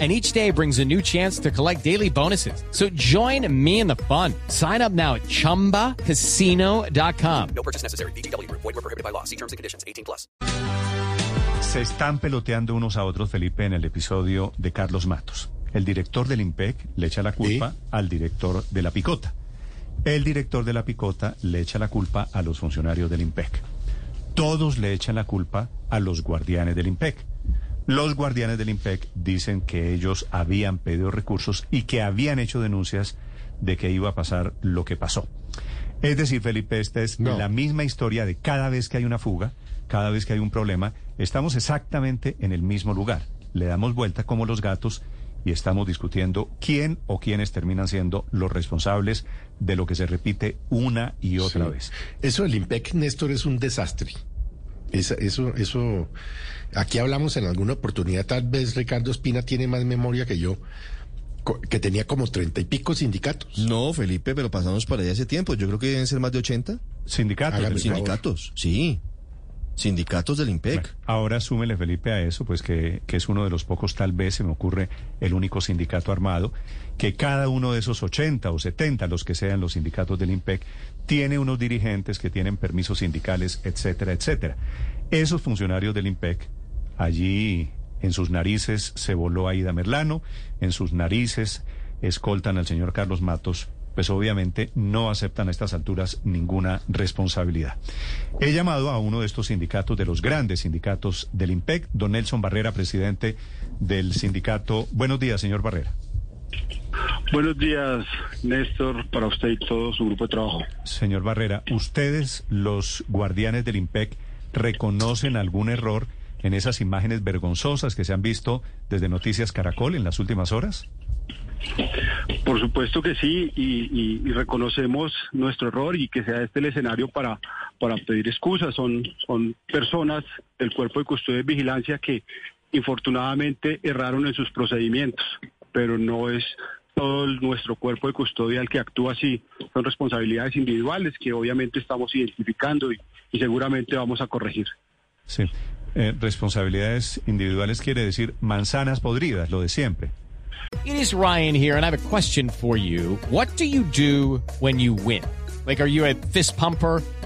And each day brings a new chance to collect daily bonuses. So join me in the fun. Sign up now at chumbacasino.com. No purchase necessary. BGW. Void were prohibited by law. See terms and conditions. 18 plus. Se están peloteando unos a otros, Felipe, en el episodio de Carlos Matos. El director del IMPEC le echa la culpa al director de la Picota. El director de la Picota le echa la culpa a los funcionarios del IMPEC. Todos le echan la culpa a los guardianes del IMPEC. Los guardianes del IMPEC dicen que ellos habían pedido recursos y que habían hecho denuncias de que iba a pasar lo que pasó. Es decir, Felipe, esta es No. la misma historia de cada vez que hay una fuga, cada vez que hay un problema, estamos exactamente en el mismo lugar. Le damos vuelta como los gatos y estamos discutiendo quién o quiénes terminan siendo los responsables de lo que se repite una y otra Sí. vez. Eso del IMPEC, Néstor, es un desastre. Esa- eso, eso, aquí hablamos en alguna oportunidad, tal vez Ricardo Espina tiene más memoria que yo, que tenía como treinta y pico sindicatos. No, Felipe, pero pasamos por ahí hace tiempo. Yo creo que deben ser más de 80 Sindicatos. Hágame sindicatos. Sí, sindicatos del IMPEC. Bueno, ahora súmele, Felipe, a eso, pues que, que es uno de los pocos, tal vez se me ocurre, el único sindicato armado, que cada uno de esos 80 o 70, los que sean los sindicatos del IMPEC, tiene unos dirigentes que tienen permisos sindicales, etcétera, etcétera. Esos funcionarios del IMPEC, allí en sus narices se voló Aida Merlano, en sus narices escoltan al señor Carlos Matos, pues obviamente no aceptan a estas alturas ninguna responsabilidad. He llamado a uno de estos sindicatos, de los grandes sindicatos del IMPEC, don Nelson Barrera, presidente del sindicato. Buenos días, señor Barrera. Buenos días, Néstor, para usted y todo su grupo de trabajo. Señor Barrera, ¿ustedes, los guardianes del IMPEC, reconocen algún error en esas imágenes vergonzosas que se han visto desde Noticias Caracol en las últimas horas? Por supuesto que sí, y, y- y reconocemos nuestro error y que sea este el escenario para, para pedir excusas. Son, son personas del Cuerpo de Custodia y Vigilancia que infortunadamente erraron en sus procedimientos, pero no es todo el- nuestro cuerpo de custodia el que actúa así. Son responsabilidades individuales que obviamente estamos identificando y, y seguramente vamos a corregir. Sí. Eh, responsabilidades individuales quiere decir manzanas podridas, lo de siempre. It is Ryan here, and I have a question for you. What do you do when you win? Like, are you a fist pumper?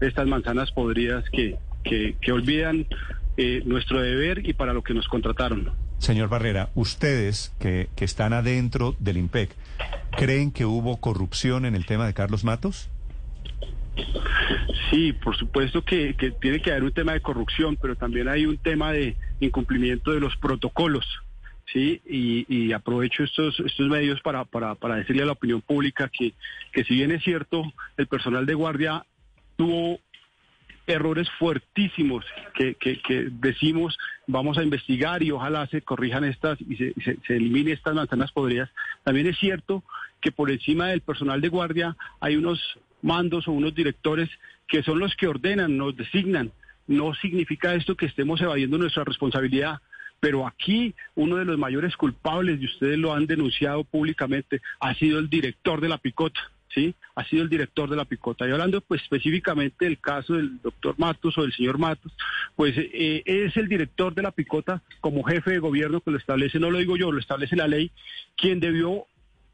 estas manzanas podridas que, que, que olvidan eh, nuestro deber y para lo que nos contrataron. Señor Barrera, ustedes que, que están adentro del IMPEC, ¿creen que hubo corrupción en el tema de Carlos Matos? Sí, por supuesto que, que tiene que haber un tema de corrupción, pero también hay un tema de incumplimiento de los protocolos. Sí, y, y aprovecho estos, estos medios para, para, para decirle a la opinión pública que, que si bien es cierto, el personal de guardia tuvo errores fuertísimos que, decimos vamos a investigar y ojalá se corrijan estas y se, se, se elimine estas manzanas podridas. También es cierto que por encima del personal de guardia hay unos mandos o unos directores que son los que ordenan, nos designan. No significa esto que estemos evadiendo nuestra responsabilidad. Pero aquí uno de los mayores culpables, y ustedes lo han denunciado públicamente, ha sido el director de la picota. Ha sido el director de la picota. Y hablando pues específicamente del caso del doctor Matos o del señor Matos, pues eh, es el director de la picota como jefe de gobierno que lo establece, no lo digo yo, lo establece la ley, quien debió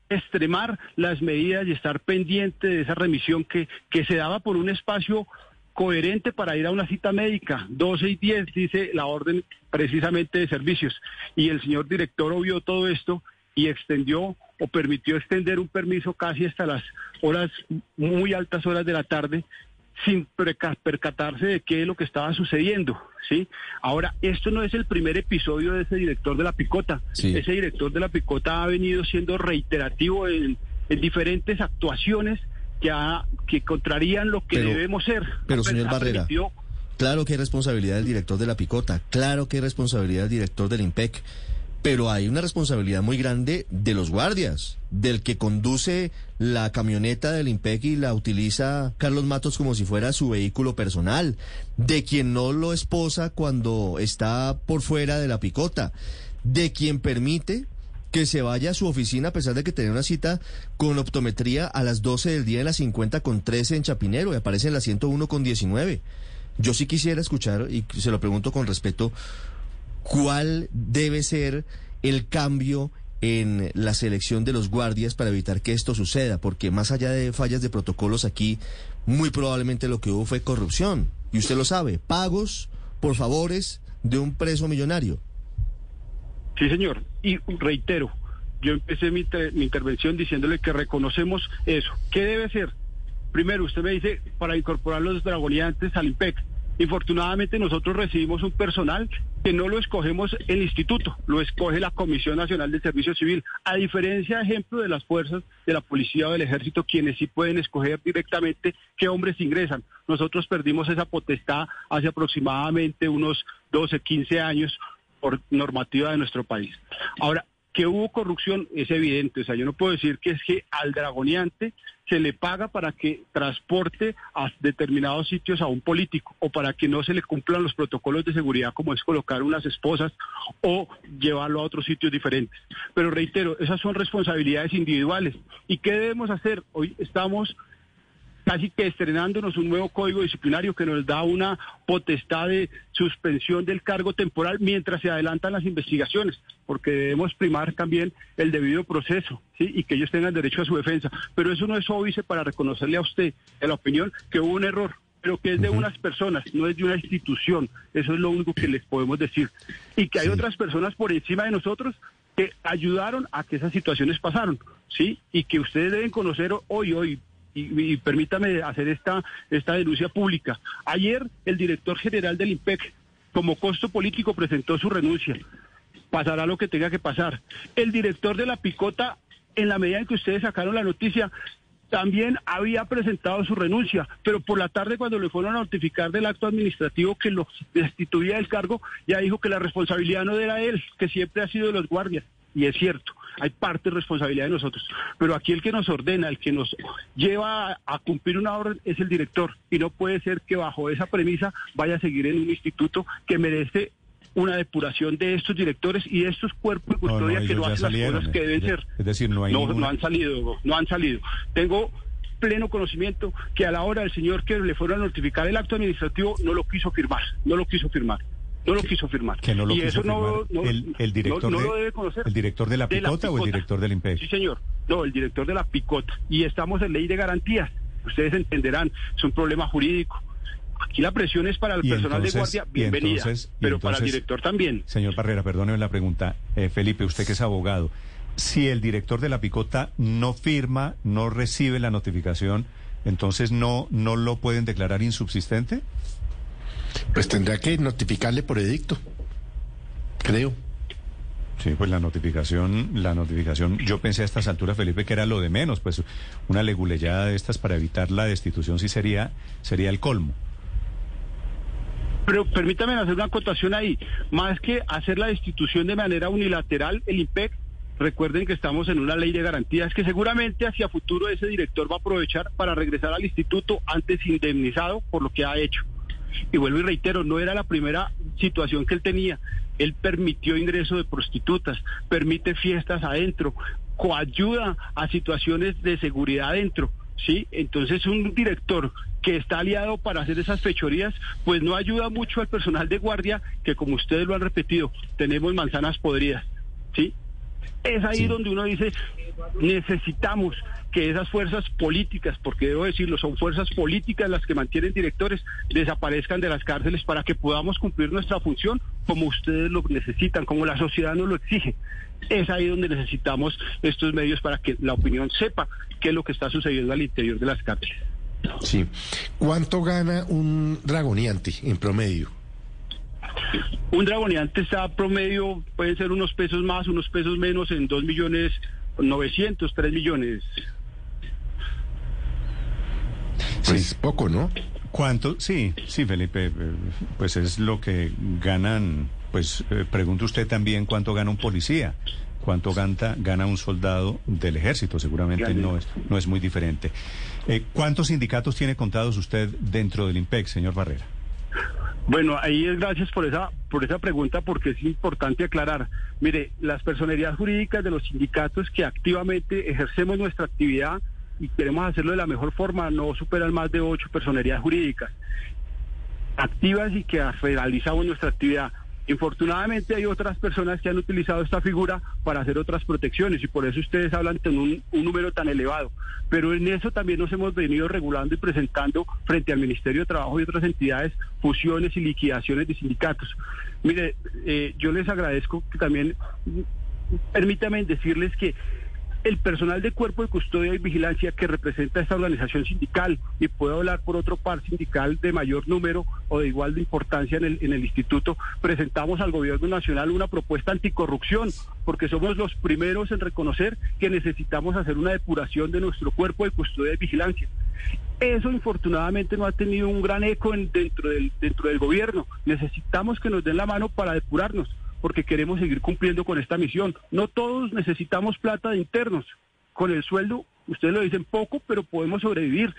extremar las medidas y estar pendiente de esa remisión que, que se daba por un espacio coherente para ir a una cita médica. 12 y 10 dice la orden precisamente de servicios. Y el señor director obvió todo esto y extendió o permitió extender un permiso casi hasta las horas, muy altas horas de la tarde, sin percatarse de qué es lo que estaba sucediendo, ¿sí? Ahora, esto no es el primer episodio de ese director de la picota. Sí. Ese director de la picota ha venido siendo reiterativo en, en diferentes actuaciones que, ha- que contrarían lo que Pero- debemos ser. pero, señor Barrera, Claro que hay responsabilidad del director de la Picota, claro que hay responsabilidad del director del IMPEC, pero hay una responsabilidad muy grande de los guardias, del que conduce la camioneta del IMPEC y la utiliza Carlos Matos como si fuera su vehículo personal, de quien no lo esposa cuando está por fuera de la Picota, de quien permite que se vaya a su oficina a pesar de que tenía una cita con optometría a las 12 del día en la 50 con 13 en Chapinero y aparece en la 101 con 19. Yo sí quisiera escuchar, y se lo pregunto con respeto, ¿cuál debe ser el cambio en la selección de los guardias para evitar que esto suceda? Porque más allá de fallas de protocolos aquí, muy probablemente lo que hubo fue corrupción. Y usted lo sabe, pagos por favores de un preso millonario. Sí, señor. Y reitero, yo empecé mi, mi intervención diciéndole que reconocemos eso. ¿Qué debe ser? Primero, usted me dice, para incorporar los dragoniantes al IMPEC. Infortunadamente nosotros recibimos un personal que no lo escogemos el instituto, lo escoge la Comisión Nacional de Servicio Civil, a diferencia, ejemplo, de las fuerzas de la policía o del ejército, quienes sí pueden escoger directamente qué hombres ingresan. Nosotros perdimos esa potestad hace aproximadamente unos 12, 15 años por normativa de nuestro país. Ahora, que hubo corrupción es evidente, o sea, yo no puedo decir que es que al dragoneante se le paga para que transporte a determinados sitios a un político o para que no se le cumplan los protocolos de seguridad como es colocar unas esposas o llevarlo a otros sitios diferentes. Pero reitero, esas son responsabilidades individuales. ¿Y qué debemos hacer? Hoy estamos casi que estrenándonos un nuevo código disciplinario que nos da una potestad de suspensión del cargo temporal mientras se adelantan las investigaciones, porque debemos primar también el debido proceso ¿sí? y que ellos tengan derecho a su defensa. Pero eso no es óbice para reconocerle a usted, en la opinión, que hubo un error pero que es de unas personas, no es de una institución. Eso es lo único que les podemos decir. Y que hay otras personas por encima de nosotros que ayudaron a que esas situaciones pasaron, ¿sí? Y que ustedes deben conocer hoy, hoy, y, y permítame hacer esta, esta denuncia pública. Ayer el director general del IMPEC, como costo político, presentó su renuncia. Pasará lo que tenga que pasar. El director de la Picota, en la medida en que ustedes sacaron la noticia, también había presentado su renuncia, pero por la tarde cuando le fueron a notificar del acto administrativo que lo destituía del cargo, ya dijo que la responsabilidad no era él, que siempre ha sido de los guardias. Y es cierto, hay parte de responsabilidad de nosotros. Pero aquí el que nos ordena, el que nos lleva a, cumplir una orden es el director. Y no puede ser que bajo esa premisa vaya a seguir en un instituto que merece una depuración de estos directores y de estos cuerpos de No, no, custodia que no hacen las cosas que deben es- ser. es decir, no hay no, ninguna- no han salido, no han salido. Tengo pleno conocimiento que a la hora del señor que le fueron a notificar el acto administrativo no lo quiso firmar, no lo quiso firmar. No lo quiso firmar. Que no lo y quiso eso firmar. no- el, el director no- de, lo debe conocer. ¿El director de la Picota o el director del IMPEC? Sí, señor. No, el director de la Picota. Y estamos en ley de garantías. Ustedes entenderán, es un problema jurídico. Aquí la presión es para el personal entonces- de guardia, bienvenida. entonces- pero para el director también. Señor Barrera, perdóneme la pregunta. Eh, Felipe, usted que es abogado, si el director de la Picota no firma, no recibe la notificación, entonces no, no lo pueden declarar insubsistente? Pues tendrá que notificarle por edicto. Creo. Sí, pues la notificación, la notificación, yo pensé a estas alturas, Felipe, que era lo de menos, pues una leguleyada de estas para evitar la destitución sí sería, sería el colmo. Pero permítame hacer una acotación ahí. Más que hacer la destitución de manera unilateral, el IMPEC, recuerden que estamos en una ley de garantías que seguramente hacia futuro ese director va a aprovechar para regresar al instituto antes indemnizado por lo que ha hecho. Y vuelvo y reitero, no era la primera situación que él tenía. Él permitió ingreso de prostitutas, permite fiestas adentro, coayuda a situaciones de seguridad adentro. ¿sí? Entonces un director que está aliado para hacer esas fechorías, pues no ayuda mucho al personal de guardia, que como ustedes lo han repetido, tenemos manzanas podridas, ¿sí? Es ahí Sí. donde uno dice, necesitamos que esas fuerzas políticas, porque debo decirlo, son fuerzas políticas las que mantienen directores, desaparezcan de las cárceles para que podamos cumplir nuestra función como ustedes lo necesitan, como la sociedad nos lo exige. Es ahí donde necesitamos estos medios para que la opinión sepa qué es lo que está sucediendo al interior de las cárceles. Sí. ¿Cuánto gana un dragoniante en promedio? Un dragoniante está promedio, pueden ser unos pesos más, unos pesos menos, en 2 millones 900, 3 millones. Pues poco, ¿no? ¿Cuánto? Sí, sí, Felipe, eh, pues es lo que ganan, pues eh, pregunta usted también cuánto gana un policía, cuánto gana, gana un soldado del ejército, seguramente no es, no es muy diferente. Eh, ¿Cuántos sindicatos tiene contados usted dentro del IMPEC, señor Barrera? Bueno, ahí es gracias por esa por esa pregunta porque es importante aclarar. Mire, las personerías jurídicas de los sindicatos que activamente ejercemos nuestra actividad y queremos hacerlo de la mejor forma, no superan más de ocho personerías jurídicas activas y que realizamos nuestra actividad. Infortunadamente hay otras personas que han utilizado esta figura para hacer otras protecciones y por eso ustedes hablan un, un, número tan elevado. Pero en eso también nos hemos venido regulando y presentando frente al Ministerio de Trabajo y otras entidades fusiones y liquidaciones de sindicatos. Mire, eh, yo les agradezco que también, permítanme decirles que el personal de cuerpo de custodia y vigilancia que representa esta organización sindical y puedo hablar por otro par sindical de mayor número o de igual de importancia en el, instituto, presentamos al gobierno nacional una propuesta anticorrupción porque somos los primeros en reconocer que necesitamos hacer una depuración de nuestro cuerpo de custodia y vigilancia. Eso infortunadamente no ha tenido un gran eco en, dentro, del, dentro del gobierno. Necesitamos que nos den la mano para depurarnos porque queremos seguir cumpliendo con esta misión. No todos necesitamos plata de internos. Con el sueldo, ustedes lo dicen poco, pero podemos sobrevivir.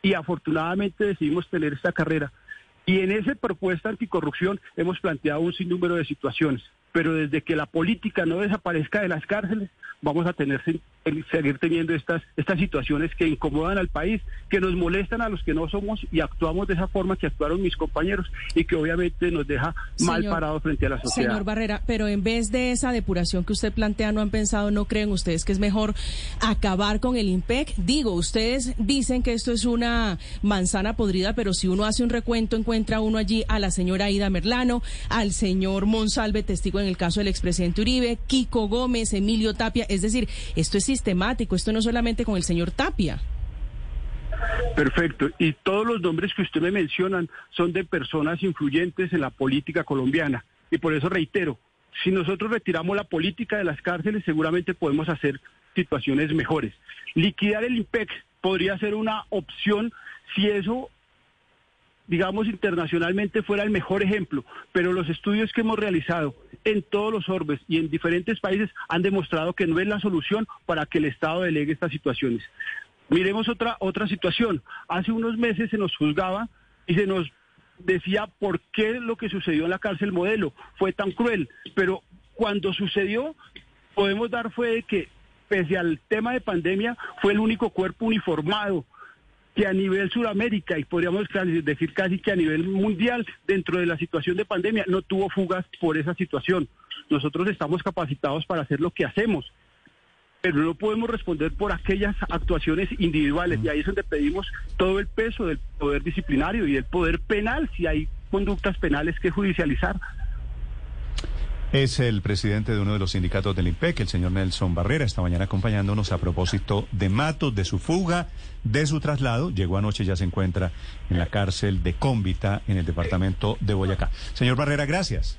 Y afortunadamente decidimos tener esta carrera. Y en esa propuesta anticorrupción hemos planteado un sinnúmero de situaciones. Pero desde que la política no desaparezca de las cárceles, vamos a tener seguir teniendo estas estas situaciones que incomodan al país, que nos molestan a los que no somos y actuamos de esa forma que actuaron mis compañeros y que obviamente nos deja mal parados frente a la sociedad. Señor Barrera, pero en vez de esa depuración que usted plantea, ¿no han pensado, no creen ustedes que es mejor acabar con el IMPEC? Digo, ustedes dicen que esto es una manzana podrida, pero si uno hace un recuento, encuentra uno allí a la señora Ida Merlano, al señor Monsalve, testigo en el caso del expresidente Uribe, Kiko Gómez, Emilio Tapia, es decir, esto es sistemático, esto no solamente con el señor Tapia. Perfecto. Y todos los nombres que usted me mencionan son de personas influyentes en la política colombiana. Y por eso reitero, si nosotros retiramos la política de las cárceles, seguramente podemos hacer situaciones mejores. Liquidar el IMPEC podría ser una opción si eso digamos, internacionalmente fuera el mejor ejemplo, pero los estudios que hemos realizado en todos los orbes y en diferentes países han demostrado que no es la solución para que el Estado delegue estas situaciones. Miremos otra, otra situación. Hace unos meses se nos juzgaba y se nos decía por qué lo que sucedió en la cárcel modelo fue tan cruel, pero cuando sucedió podemos dar fue de que pese al tema de pandemia fue el único cuerpo uniformado que a nivel Sudamérica y podríamos decir casi que a nivel mundial, dentro de la situación de pandemia, no tuvo fugas por esa situación. Nosotros estamos capacitados para hacer lo que hacemos, pero no podemos responder por aquellas actuaciones individuales y ahí es donde pedimos todo el peso del poder disciplinario y del poder penal si hay conductas penales que judicializar. Es el presidente de uno de los sindicatos del IMPEC, el señor Nelson Barrera, esta mañana acompañándonos a propósito de Matos, de su fuga, de su traslado. Llegó anoche, ya se encuentra en la cárcel de Cómbita, en el departamento de Boyacá. Señor Barrera, gracias.